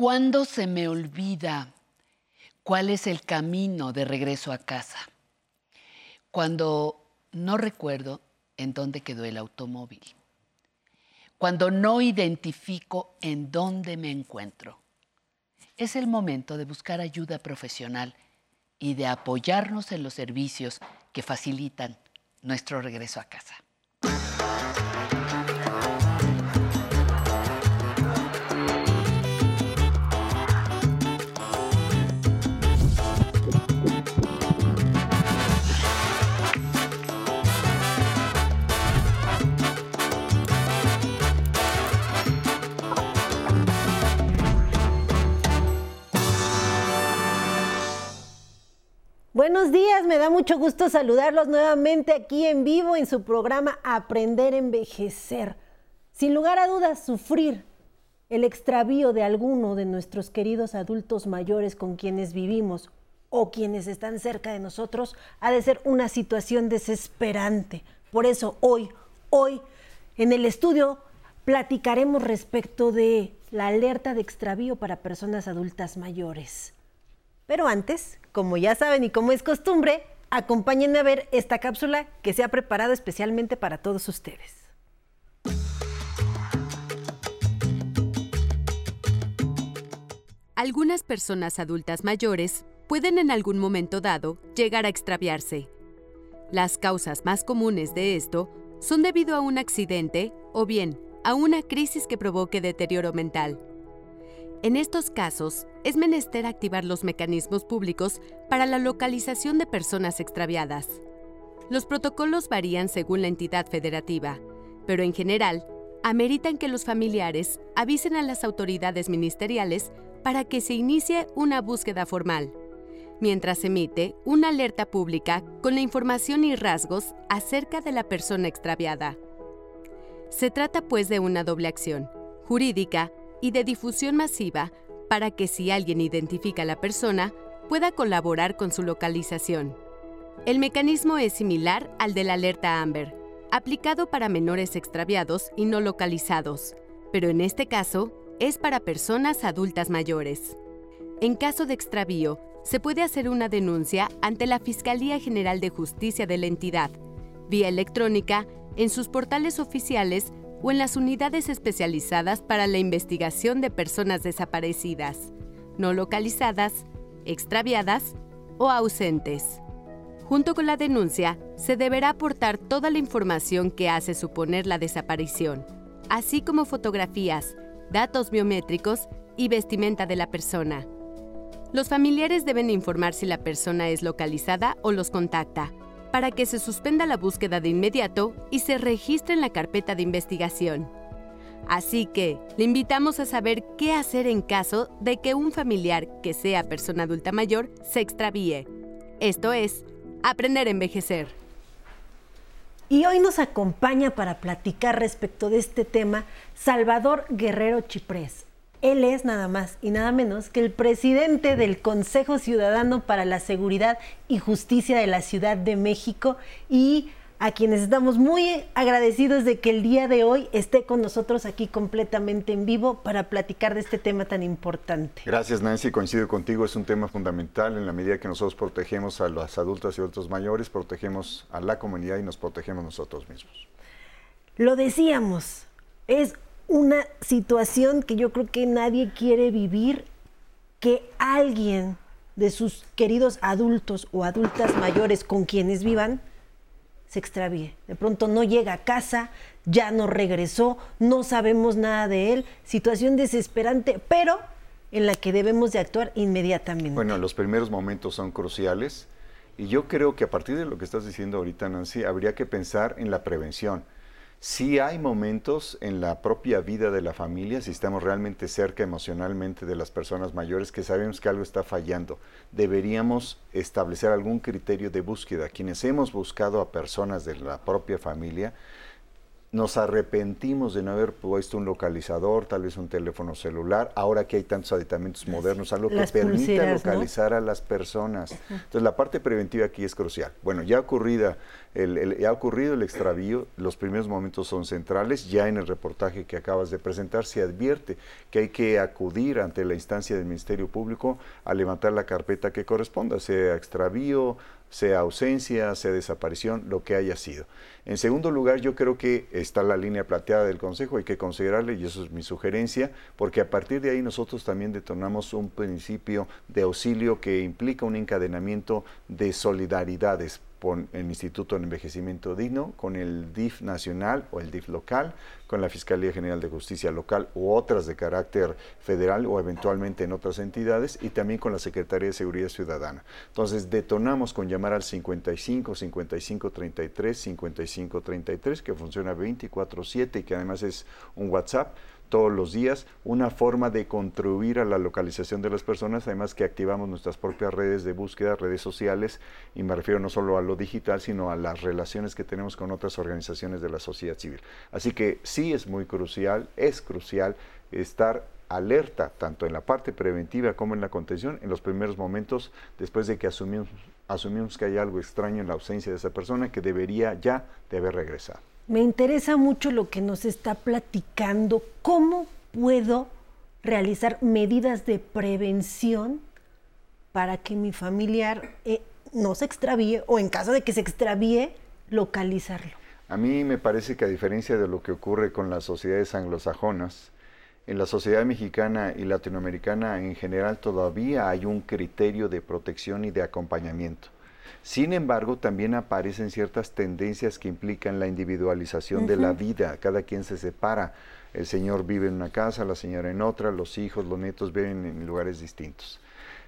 ¿Cuándo se me olvida cuál es el camino de regreso a casa? Cuando no recuerdo en dónde quedó el automóvil. Cuando no identifico en dónde me encuentro. Es el momento de buscar ayuda profesional y de apoyarnos en los servicios que facilitan nuestro regreso a casa. Buenos días, me da mucho gusto saludarlos nuevamente aquí en vivo en su programa Aprender a Envejecer. Sin lugar a dudas, sufrir el extravío de alguno de nuestros queridos adultos mayores con quienes vivimos o quienes están cerca de nosotros ha de ser una situación desesperante. Por eso hoy, hoy, en el estudio platicaremos respecto de la alerta de extravío para personas adultas mayores. Pero antes, como ya saben y como es costumbre, acompáñenme a ver esta cápsula que se ha preparado especialmente para todos ustedes. Algunas personas adultas mayores pueden en algún momento dado llegar a extraviarse. Las causas más comunes de esto son debido a un accidente o bien a una crisis que provoque deterioro mental. En estos casos, es menester activar los mecanismos públicos para la localización de personas extraviadas. Los protocolos varían según la entidad federativa, pero en general, ameritan que los familiares avisen a las autoridades ministeriales para que se inicie una búsqueda formal, mientras emite una alerta pública con la información y rasgos acerca de la persona extraviada. Se trata pues de una doble acción, jurídica y de difusión masiva para que si alguien identifica a la persona, pueda colaborar con su localización. El mecanismo es similar al de la alerta Amber, aplicado para menores extraviados y no localizados, pero en este caso es para personas adultas mayores. En caso de extravío, se puede hacer una denuncia ante la Fiscalía General de Justicia de la entidad, vía electrónica, en sus portales oficiales o en las unidades especializadas para la investigación de personas desaparecidas, no localizadas, extraviadas o ausentes. Junto con la denuncia, se deberá aportar toda la información que hace suponer la desaparición, así como fotografías, datos biométricos y vestimenta de la persona. Los familiares deben informar si la persona es localizada o los contacta, para que se suspenda la búsqueda de inmediato y se registre en la carpeta de investigación. Así que le invitamos a saber qué hacer en caso de que un familiar que sea persona adulta mayor se extravíe. Esto es, aprender a envejecer. Y hoy nos acompaña para platicar respecto de este tema Salvador Guerrero Chiprés. Él es nada más y nada menos que el presidente del Consejo Ciudadano para la Seguridad y Justicia de la Ciudad de México y a quienes estamos muy agradecidos de que el día de hoy esté con nosotros aquí completamente en vivo para platicar de este tema tan importante. Gracias Nancy, coincido contigo, es un tema fundamental en la medida que nosotros protegemos a los adultos y adultos mayores, protegemos a la comunidad y nos protegemos nosotros mismos. Lo decíamos, es una situación que yo creo que nadie quiere vivir, que alguien de sus queridos adultos o adultas mayores con quienes vivan se extravíe. De pronto no llega a casa, ya no regresó, no sabemos nada de él, situación desesperante, pero en la que debemos de actuar inmediatamente. Bueno, los primeros momentos son cruciales y yo creo que a partir de lo que estás diciendo ahorita, Nancy, habría que pensar en la prevención Sí hay momentos en la propia vida de la familia, si estamos realmente cerca emocionalmente de las personas mayores, que sabemos que algo está fallando. Deberíamos establecer algún criterio de búsqueda. Quienes hemos buscado a personas de la propia familia, nos arrepentimos de no haber puesto un localizador, tal vez un teléfono celular, ahora que hay tantos aditamentos modernos, algo que permita localizar a las personas. Entonces la parte preventiva aquí es crucial. Bueno, ya, ocurrida el, ya ha ocurrido el extravío, los primeros momentos son centrales, ya en el reportaje que acabas de presentar se advierte que hay que acudir ante la instancia del Ministerio Público a levantar la carpeta que corresponda, sea extravío, sea ausencia, sea desaparición, lo que haya sido. En segundo lugar, yo creo que está la línea plateada del Consejo, hay que considerarle, y eso es mi sugerencia, porque a partir de ahí nosotros también detonamos un principio de auxilio que implica un encadenamiento de solidaridades con el Instituto de Envejecimiento Digno, con el DIF nacional o el DIF local, con la Fiscalía General de Justicia local u otras de carácter federal o eventualmente en otras entidades y también con la Secretaría de Seguridad Ciudadana. Entonces detonamos con llamar al 55 55 33 55 33 que funciona 24/7 y que además es un WhatsApp todos los días, una forma de contribuir a la localización de las personas, además que activamos nuestras propias redes de búsqueda, redes sociales, y me refiero no solo a lo digital, sino a las relaciones que tenemos con otras organizaciones de la sociedad civil. Así que sí es muy crucial, es crucial estar alerta, tanto en la parte preventiva como en la contención, en los primeros momentos después de que asumimos, asumimos que hay algo extraño en la ausencia de esa persona que debería ya de haber regresado. Me interesa mucho lo que nos está platicando. ¿Cómo puedo realizar medidas de prevención para que mi familiar eh, no se extravíe o en caso de que se extravíe, localizarlo? A mí me parece que a diferencia de lo que ocurre con las sociedades anglosajonas, en la sociedad mexicana y latinoamericana en general todavía hay un criterio de protección y de acompañamiento. Sin embargo, también aparecen ciertas tendencias que implican la individualización de la vida. Cada quien se separa. El señor vive en una casa, la señora en otra, los hijos, los nietos viven en lugares distintos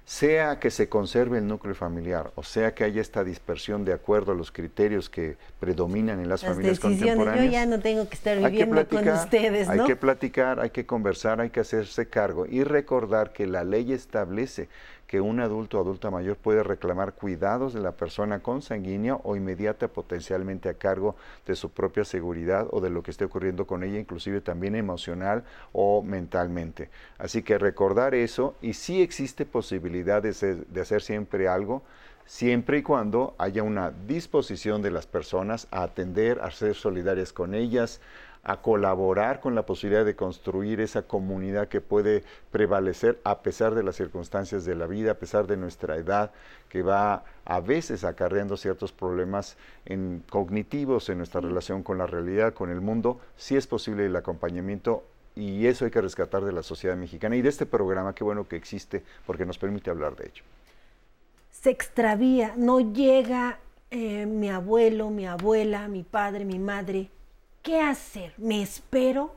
sea que se conserve el núcleo familiar, o sea que haya esta dispersión de acuerdo a los criterios que predominan en las, familias contemporáneas. Yo ya no tengo que estar viviendo con ustedes, ¿no? Hay que platicar, hay que conversar, hay que hacerse cargo y recordar que la ley establece que un adulto o adulta mayor puede reclamar cuidados de la persona consanguínea o inmediata potencialmente a cargo de su propia seguridad o de lo que esté ocurriendo con ella, inclusive también emocional o mentalmente. Así que recordar eso y sí existe posibilidad de, de hacer siempre algo, siempre y cuando haya una disposición de las personas a atender, a ser solidarias con ellas, a colaborar con la posibilidad de construir esa comunidad que puede prevalecer a pesar de las circunstancias de la vida, a pesar de nuestra edad, que va a veces acarreando ciertos problemas en cognitivos en nuestra relación con la realidad, con el mundo, si es posible el acompañamiento y eso hay que rescatar de la sociedad mexicana y de este programa, qué bueno que existe porque nos permite hablar de ello. Se extravía, no llega eh, mi abuelo, mi abuela, mi padre, mi madre, ¿qué hacer? ¿Me espero?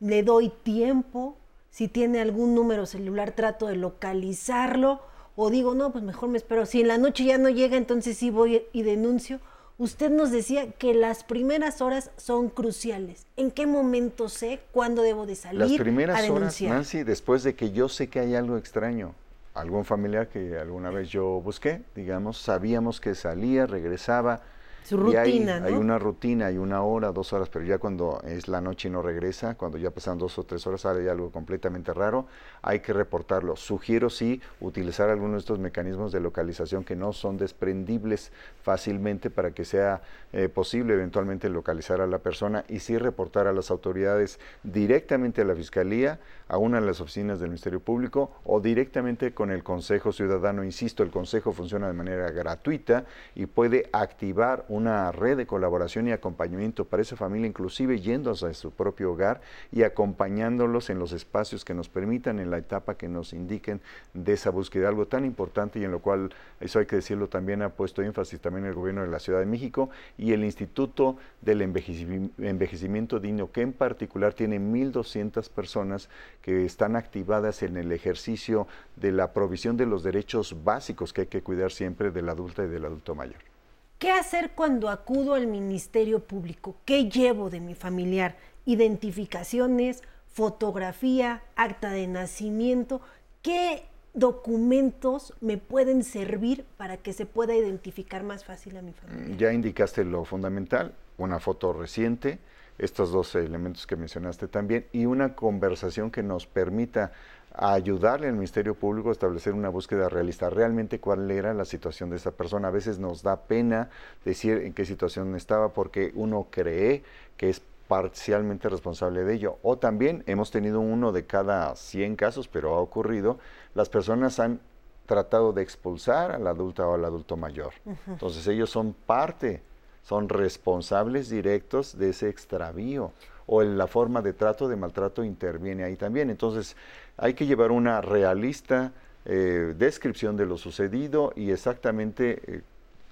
¿Le doy tiempo? Si tiene algún número celular, trato de localizarlo. O digo, no, pues mejor me espero. Si en la noche ya no llega, entonces sí voy y denuncio. Usted nos decía que las primeras horas son cruciales. ¿En qué momento sé cuándo debo de salir? Las primeras horas, Nancy, después de que yo sé que hay algo extraño, algún familiar que alguna vez yo busqué, digamos, sabíamos que salía, regresaba, su rutina, hay, hay, una rutina, hay una hora, dos horas, pero ya cuando es la noche y no regresa, cuando ya pasan dos o tres horas, sale algo completamente raro, hay que reportarlo. Sugiero sí utilizar algunos de estos mecanismos de localización que no son desprendibles fácilmente para que sea eh, posible eventualmente localizar a la persona y sí reportar a las autoridades directamente a la Fiscalía, a una de las oficinas del Ministerio Público o directamente con el Consejo Ciudadano. Insisto, el Consejo funciona de manera gratuita y puede activar una red de colaboración y acompañamiento para esa familia, inclusive yéndose a su propio hogar y acompañándolos en los espacios que nos permitan, en la etapa que nos indiquen de esa búsqueda. Algo tan importante y en lo cual, eso hay que decirlo también, ha puesto énfasis también el gobierno de la Ciudad de México y el Instituto del Envejecimiento Digno, que en particular tiene 1.200 personas que están activadas en el ejercicio de la provisión de los derechos básicos que hay que cuidar siempre del adulto y del adulto mayor. ¿Qué hacer cuando acudo al Ministerio Público? ¿Qué llevo de mi familiar? Identificaciones, fotografía, acta de nacimiento. ¿Qué documentos me pueden servir para que se pueda identificar más fácil a mi familia? Ya indicaste lo fundamental, una foto reciente, estos dos elementos que mencionaste también, y una conversación que nos permita ayudarle al Ministerio Público a establecer una búsqueda realista, realmente cuál era la situación de esa persona. A veces nos da pena decir en qué situación estaba porque uno cree que es parcialmente responsable de ello. O también hemos tenido uno de cada 100 casos, pero ha ocurrido, las personas han tratado de expulsar al adulto o al adulto mayor. Entonces ellos son parte, son responsables directos de ese extravío o en la forma de trato de maltrato interviene ahí también. Entonces hay que llevar una realista eh, descripción de lo sucedido y exactamente eh,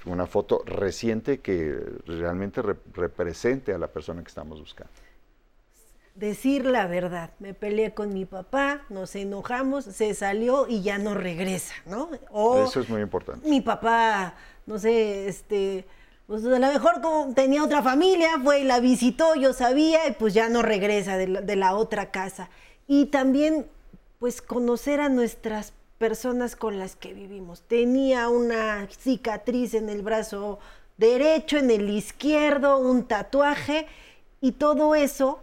una foto reciente que realmente represente a la persona que estamos buscando. Decir la verdad, me peleé con mi papá, nos enojamos, se salió y ya no regresa, ¿no? Eso es muy importante. Mi papá, no sé, este, pues a lo mejor como tenía otra familia, fue y la visitó, yo sabía, y pues ya no regresa de la, de la otra casa. Y también, pues conocer a nuestras personas con las que vivimos. Tenía una cicatriz en el brazo derecho, en el izquierdo, un tatuaje y todo eso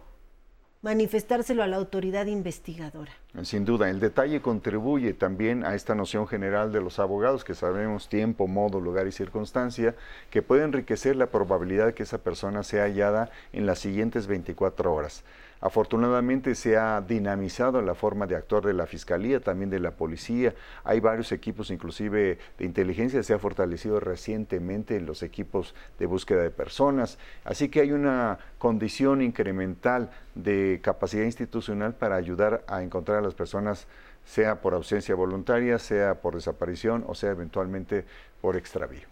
manifestárselo a la autoridad investigadora. Sin duda, el detalle contribuye también a esta noción general de los abogados que sabemos tiempo, modo, lugar y circunstancia, que puede enriquecer la probabilidad de que esa persona sea hallada en las siguientes 24 horas. Afortunadamente se ha dinamizado la forma de actuar de la Fiscalía, también de la Policía. Hay varios equipos, inclusive de inteligencia, se ha fortalecido recientemente los equipos de búsqueda de personas. Así que hay una condición incremental de capacidad institucional para ayudar a encontrar a las personas, sea por ausencia voluntaria, sea por desaparición o sea eventualmente por extravío.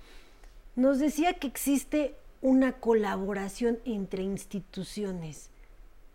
Nos decía que existe una colaboración entre instituciones.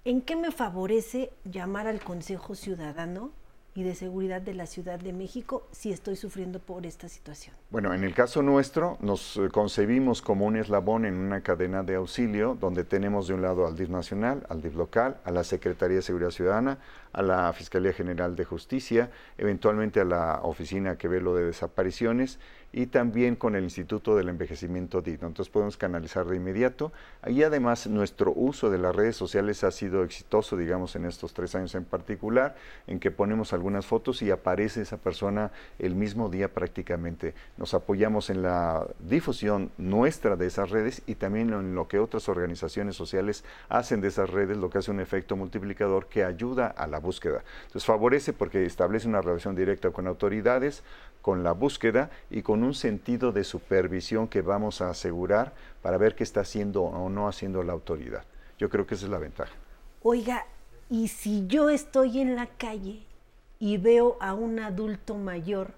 ¿En qué me favorece llamar al Consejo Ciudadano y de Seguridad de la Ciudad de México si estoy sufriendo por esta situación? Bueno, en el caso nuestro nos eh, concebimos como un eslabón en una cadena de auxilio donde tenemos de un lado al DIF nacional, al DIF local, a la Secretaría de Seguridad Ciudadana, a la Fiscalía General de Justicia, eventualmente a la oficina que ve lo de desapariciones y también con el Instituto del Envejecimiento Digno. Entonces podemos canalizar de inmediato. Y además nuestro uso de las redes sociales ha sido exitoso, digamos, en estos tres años en particular, en que ponemos algunas fotos y aparece esa persona el mismo día prácticamente. Nos apoyamos en la difusión nuestra de esas redes y también en lo que otras organizaciones sociales hacen de esas redes, lo que hace un efecto multiplicador que ayuda a la búsqueda. Entonces favorece porque establece una relación directa con autoridades, con la búsqueda y con un sentido de supervisión que vamos a asegurar para ver qué está haciendo o no haciendo la autoridad. Yo creo que esa es la ventaja. Oiga, ¿y si yo estoy en la calle y veo a un adulto mayor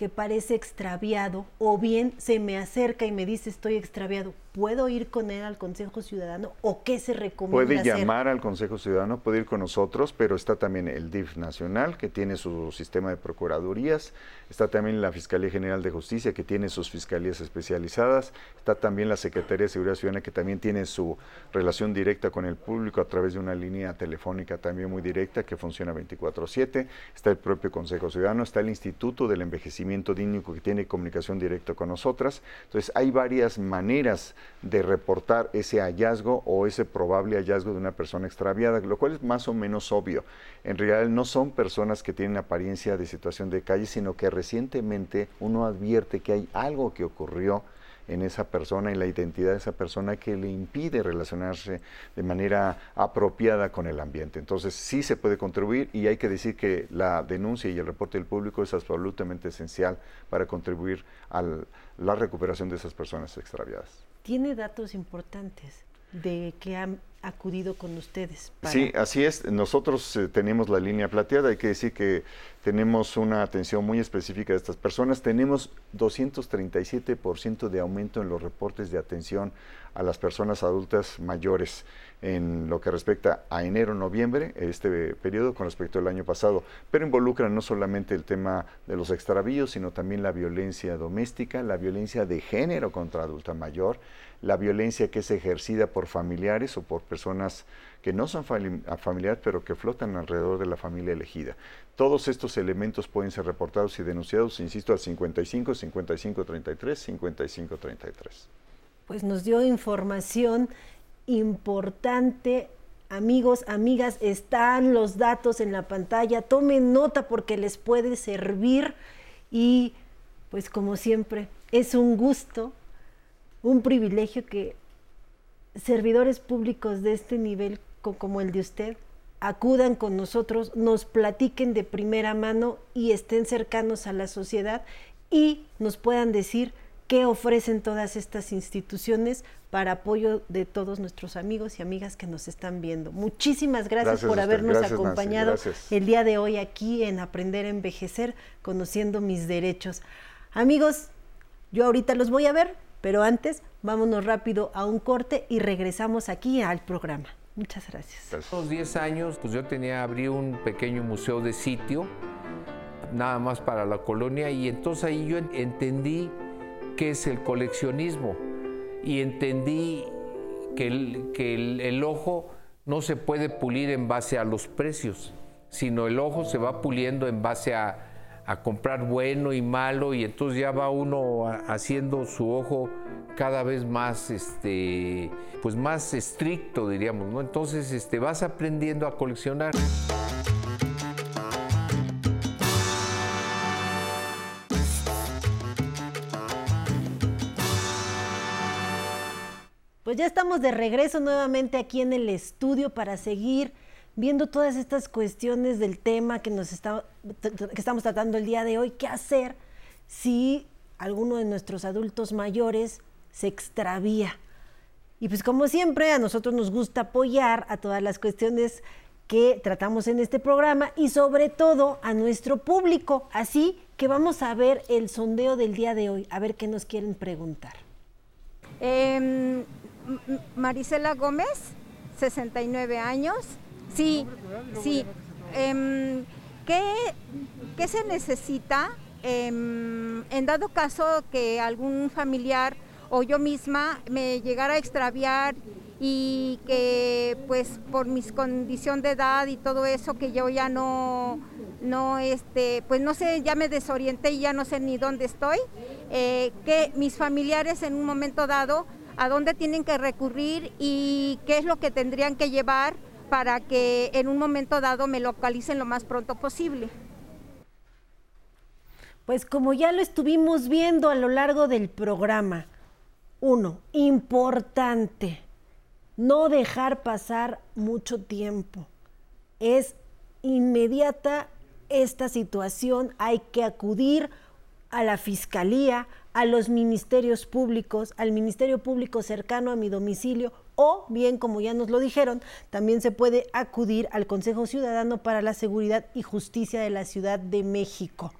que parece extraviado o bien se me acerca y me dice estoy extraviado, ¿puedo ir con él al Consejo Ciudadano o qué se recomienda Puede llamar al Consejo Ciudadano, puede ir con nosotros, pero está también el DIF nacional que tiene su sistema de procuradurías, está también la Fiscalía General de Justicia que tiene sus fiscalías especializadas, está también la Secretaría de Seguridad Ciudadana que también tiene su relación directa con el público a través de una línea telefónica también muy directa que funciona 24/7, está el propio Consejo Ciudadano, está el Instituto del Envejecimiento Que tiene comunicación directa con nosotras, entonces hay varias maneras de reportar ese hallazgo o ese probable hallazgo de una persona extraviada, lo cual es más o menos obvio. En realidad no son personas que tienen apariencia de situación de calle, sino que recientemente uno advierte que hay algo que ocurrió en esa persona, en la identidad de esa persona que le impide relacionarse de manera apropiada con el ambiente. Entonces sí se puede contribuir y hay que decir que la denuncia y el reporte del público es absolutamente esencial para contribuir a la recuperación de esas personas extraviadas tiene datos importantes de que han acudido con ustedes. Sí, así es. Nosotros eh, tenemos la línea plateada. Hay que decir que tenemos una atención muy específica de estas personas. Tenemos 237% de aumento en los reportes de atención a las personas adultas mayores en lo que respecta a enero-noviembre, este periodo con respecto al año pasado, pero involucra no solamente el tema de los extravíos, sino también la violencia doméstica, la violencia de género contra adulta mayor, la violencia que es ejercida por familiares o por personas que no son familiares, pero que flotan alrededor de la familia elegida. Todos estos elementos pueden ser reportados y denunciados, insisto, al 55 55 33 55 33. pues nos dio información importante. Amigos, amigas, están los datos en la pantalla. Tomen nota porque les puede servir y pues como siempre, es un gusto, un privilegio que servidores públicos de este nivel como el de usted acudan con nosotros, nos platiquen de primera mano y estén cercanos a la sociedad y nos puedan decir qué ofrecen todas estas instituciones para apoyo de todos nuestros amigos y amigas que nos están viendo. Muchísimas gracias, por habernos acompañado el día de hoy aquí en Aprender a Envejecer, conociendo mis derechos. Amigos, yo ahorita los voy a ver, pero antes vámonos rápido a un corte y regresamos aquí al programa. Muchas gracias. A los 10 años, pues yo tenía, abrí un pequeño museo de sitio, nada más para la colonia, y entonces ahí yo entendí qué es el coleccionismo y entendí que, el, que el, ojo no se puede pulir en base a los precios, sino el ojo se va puliendo en base a, comprar bueno y malo y entonces ya va uno haciendo su ojo cada vez más este pues más estricto diríamos no entonces este vas aprendiendo a coleccionar. Pues ya estamos de regreso nuevamente aquí en el estudio para seguir viendo todas estas cuestiones del tema que, nos está, que estamos tratando el día de hoy. ¿Qué hacer si alguno de nuestros adultos mayores se extravía? Y pues como siempre, a nosotros nos gusta apoyar a todas las cuestiones que tratamos en este programa y sobre todo a nuestro público. Así que vamos a ver el sondeo del día de hoy, a ver qué nos quieren preguntar. Eh, Marisela Gómez, 69 años. Sí, sí. Em, ¿qué, se necesita em, en dado caso que algún familiar o yo misma me llegara a extraviar y que pues por mi condición de edad y todo eso que yo ya no no este pues no sé ya me desorienté y ya no sé ni dónde estoy eh, que mis familiares en un momento dado a dónde tienen que recurrir y qué es lo que tendrían que llevar para que en un momento dado me localicen lo más pronto posible. Pues como ya lo estuvimos viendo a lo largo del programa, uno, importante, no dejar pasar mucho tiempo. Es inmediata esta situación, hay que acudir a la fiscalía, a los ministerios públicos, al ministerio público cercano a mi domicilio o bien, como ya nos lo dijeron, también se puede acudir al Consejo Ciudadano para la Seguridad y Justicia de la Ciudad de México.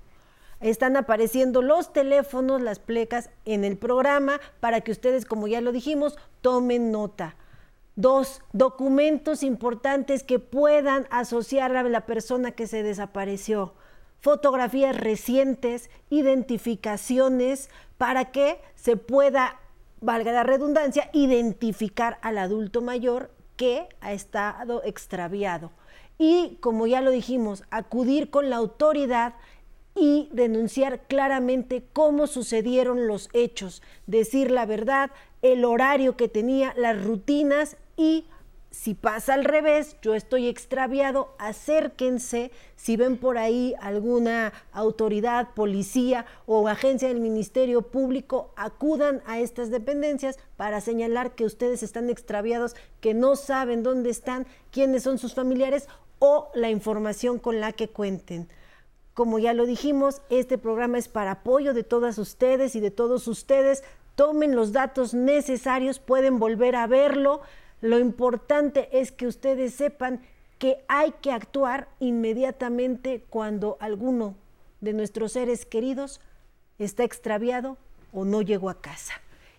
Están apareciendo los teléfonos, las plecas en el programa para que ustedes, como ya lo dijimos, tomen nota. Dos, documentos importantes que puedan asociar a la persona que se desapareció fotografías recientes, identificaciones, para que se pueda, valga la redundancia, identificar al adulto mayor que ha estado extraviado. Y como ya lo dijimos, acudir con la autoridad y denunciar claramente cómo sucedieron los hechos, decir la verdad, el horario que tenía, las rutinas y si pasa al revés, yo estoy extraviado, acérquense. Si ven por ahí alguna autoridad, policía o agencia del Ministerio Público, acudan a estas dependencias para señalar que ustedes están extraviados, que no saben dónde están, quiénes son sus familiares o la información con la que cuenten. Como ya lo dijimos, este programa es para apoyo de todas ustedes y de todos ustedes. Tomen los datos necesarios, pueden volver a verlo lo importante es que ustedes sepan que hay que actuar inmediatamente cuando alguno de nuestros seres queridos está extraviado o no llegó a casa.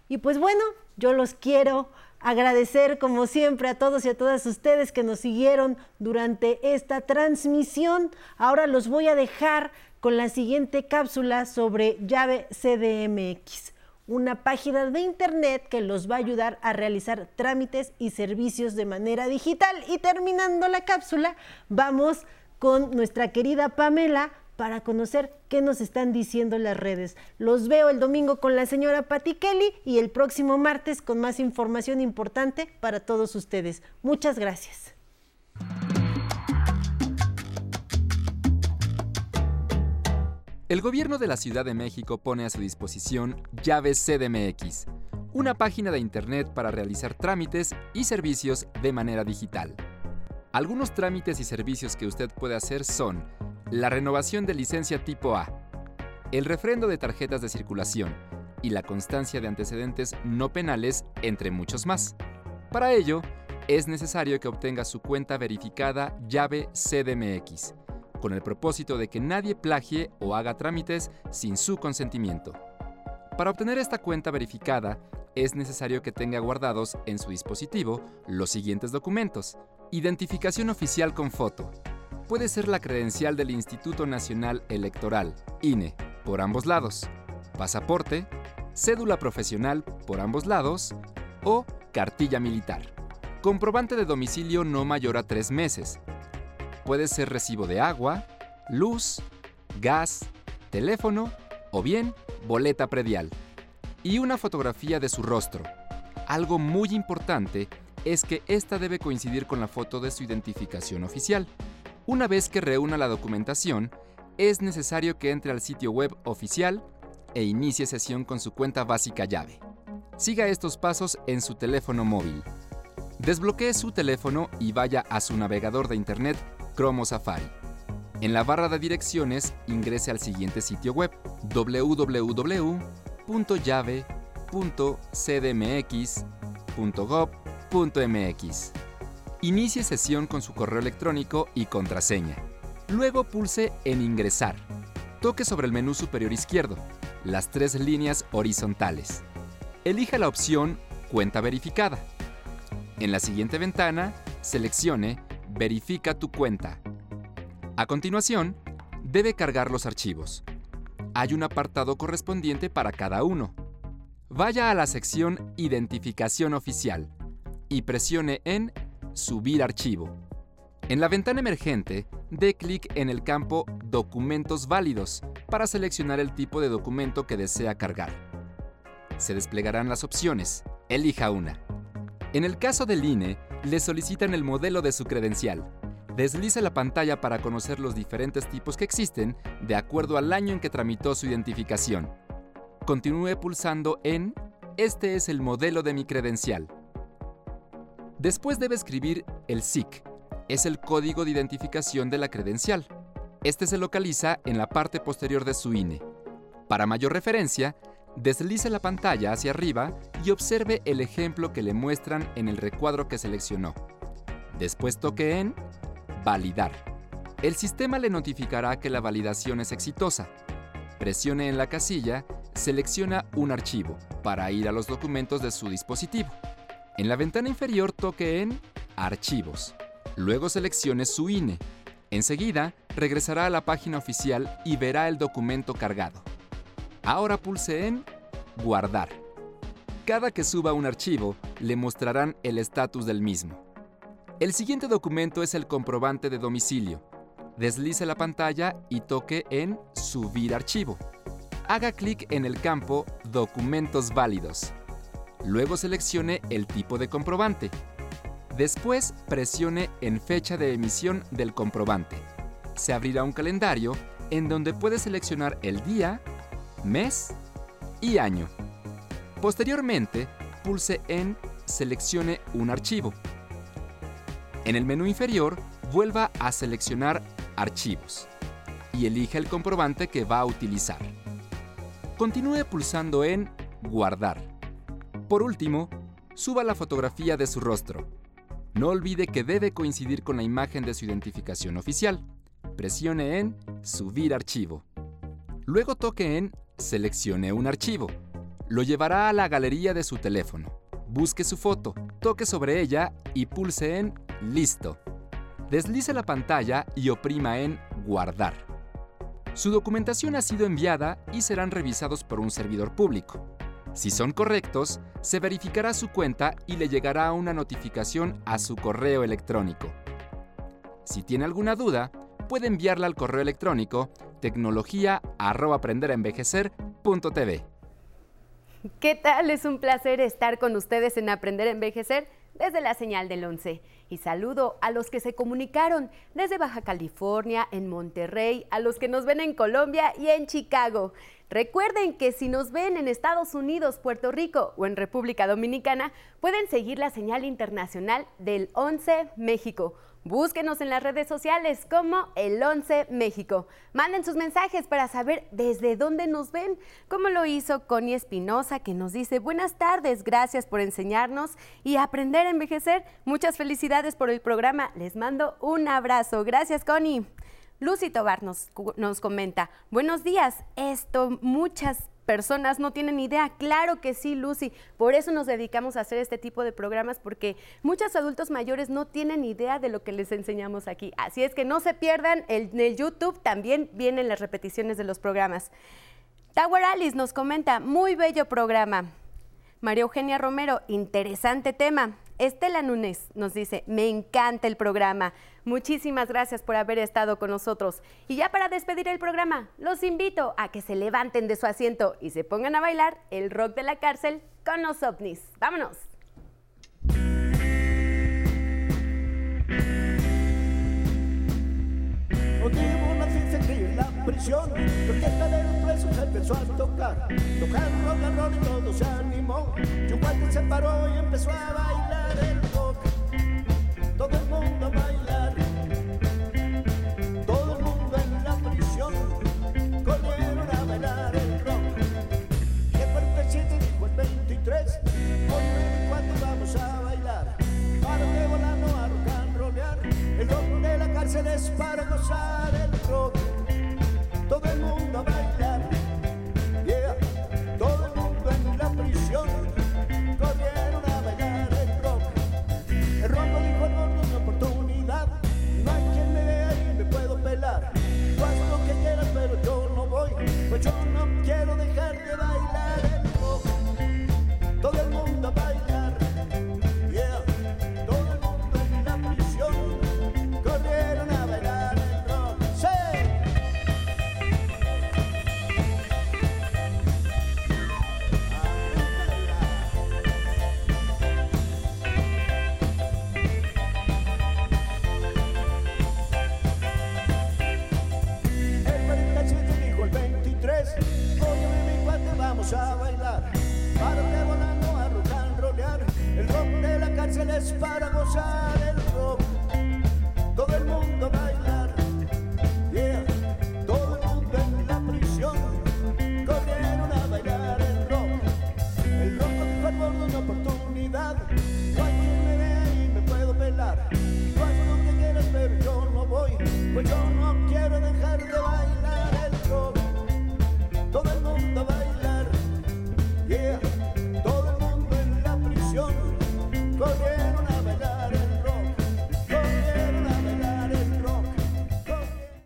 Y pues bueno, yo los quiero agradecer como siempre a todos y a todas ustedes que nos siguieron durante esta transmisión. Ahora los voy a dejar con la siguiente cápsula sobre llave CDMX una página de internet que los va a ayudar a realizar trámites y servicios de manera digital. Y terminando la cápsula, vamos con nuestra querida Pamela para conocer qué nos están diciendo las redes. Los veo el domingo con la señora Patti Kelly y el próximo martes con más información importante para todos ustedes. Muchas gracias. El gobierno de la Ciudad de México pone a su disposición Llaves CDMX, una página de Internet para realizar trámites y servicios de manera digital. Algunos trámites y servicios que usted puede hacer son la renovación de licencia tipo A, el refrendo de tarjetas de circulación y la constancia de antecedentes no penales, entre muchos más. Para ello, es necesario que obtenga su cuenta verificada llave CDMX con el propósito de que nadie plagie o haga trámites sin su consentimiento. Para obtener esta cuenta verificada, es necesario que tenga guardados en su dispositivo los siguientes documentos. Identificación oficial con foto. Puede ser la credencial del Instituto Nacional Electoral, INE, por ambos lados. Pasaporte, cédula profesional por ambos lados o cartilla militar. Comprobante de domicilio no mayor a tres meses, Puede ser recibo de agua, luz, gas, teléfono o bien boleta predial. Y una fotografía de su rostro. Algo muy importante es que esta debe coincidir con la foto de su identificación oficial. Una vez que reúna la documentación, es necesario que entre al sitio web oficial e inicie sesión con su cuenta básica llave. Siga estos pasos en su teléfono móvil. Desbloquee su teléfono y vaya a su navegador de Internet Chrome Safari. En la barra de direcciones ingrese al siguiente sitio web www.llave.cdmx.gov.mx. Inicie sesión con su correo electrónico y contraseña. Luego pulse en Ingresar. Toque sobre el menú superior izquierdo, las tres líneas horizontales. Elija la opción Cuenta verificada. En la siguiente ventana, seleccione Verifica tu cuenta. A continuación, debe cargar los archivos. Hay un apartado correspondiente para cada uno. Vaya a la sección Identificación oficial y presione en Subir archivo. En la ventana emergente, dé clic en el campo Documentos válidos para seleccionar el tipo de documento que desea cargar. Se desplegarán las opciones. Elija una. En el caso del INE, le solicitan el modelo de su credencial. Deslice la pantalla para conocer los diferentes tipos que existen de acuerdo al año en que tramitó su identificación. Continúe pulsando en Este es el modelo de mi credencial. Después debe escribir el SIC. Es el código de identificación de la credencial. Este se localiza en la parte posterior de su INE. Para mayor referencia, Deslice la pantalla hacia arriba y observe el ejemplo que le muestran en el recuadro que seleccionó. Después toque en Validar. El sistema le notificará que la validación es exitosa. Presione en la casilla, selecciona un archivo para ir a los documentos de su dispositivo. En la ventana inferior toque en Archivos. Luego seleccione su INE. Enseguida, regresará a la página oficial y verá el documento cargado. Ahora pulse en Guardar. Cada que suba un archivo, le mostrarán el estatus del mismo. El siguiente documento es el comprobante de domicilio. Deslice la pantalla y toque en Subir archivo. Haga clic en el campo Documentos válidos. Luego seleccione el tipo de comprobante. Después presione en Fecha de emisión del comprobante. Se abrirá un calendario en donde puede seleccionar el día, mes y año. Posteriormente, pulse en Seleccione un archivo. En el menú inferior, vuelva a seleccionar Archivos y elija el comprobante que va a utilizar. Continúe pulsando en Guardar. Por último, suba la fotografía de su rostro. No olvide que debe coincidir con la imagen de su identificación oficial. Presione en Subir archivo. Luego toque en Seleccione un archivo. Lo llevará a la galería de su teléfono. Busque su foto, toque sobre ella y pulse en Listo. Deslice la pantalla y oprima en Guardar. Su documentación ha sido enviada y serán revisados por un servidor público. Si son correctos, se verificará su cuenta y le llegará una notificación a su correo electrónico. Si tiene alguna duda, puede enviarla al correo electrónico tecnología aprenderenvejecer.tv. ¿Qué tal? Es un placer estar con ustedes en Aprender a Envejecer desde la señal del 11. Y saludo a los que se comunicaron desde Baja California, en Monterrey, a los que nos ven en Colombia y en Chicago. Recuerden que si nos ven en Estados Unidos, Puerto Rico o en República Dominicana, pueden seguir la señal internacional del 11 México Búsquenos en las redes sociales como el 11 México. Manden sus mensajes para saber desde dónde nos ven, como lo hizo Connie Espinosa, que nos dice buenas tardes, gracias por enseñarnos y aprender a envejecer. Muchas felicidades por el programa. Les mando un abrazo. Gracias, Connie. Lucy Tobar nos, nos comenta, buenos días, esto muchas personas no tienen idea. Claro que sí, Lucy. Por eso nos dedicamos a hacer este tipo de programas, porque muchos adultos mayores no tienen idea de lo que les enseñamos aquí. Así es que no se pierdan, en el YouTube también vienen las repeticiones de los programas. Tower Alice nos comenta, muy bello programa. María Eugenia Romero, interesante tema. Estela Núñez nos dice, me encanta el programa. Muchísimas gracias por haber estado con nosotros. Y ya para despedir el programa, los invito a que se levanten de su asiento y se pongan a bailar el rock de la cárcel con los ovnis. ¡Vámonos!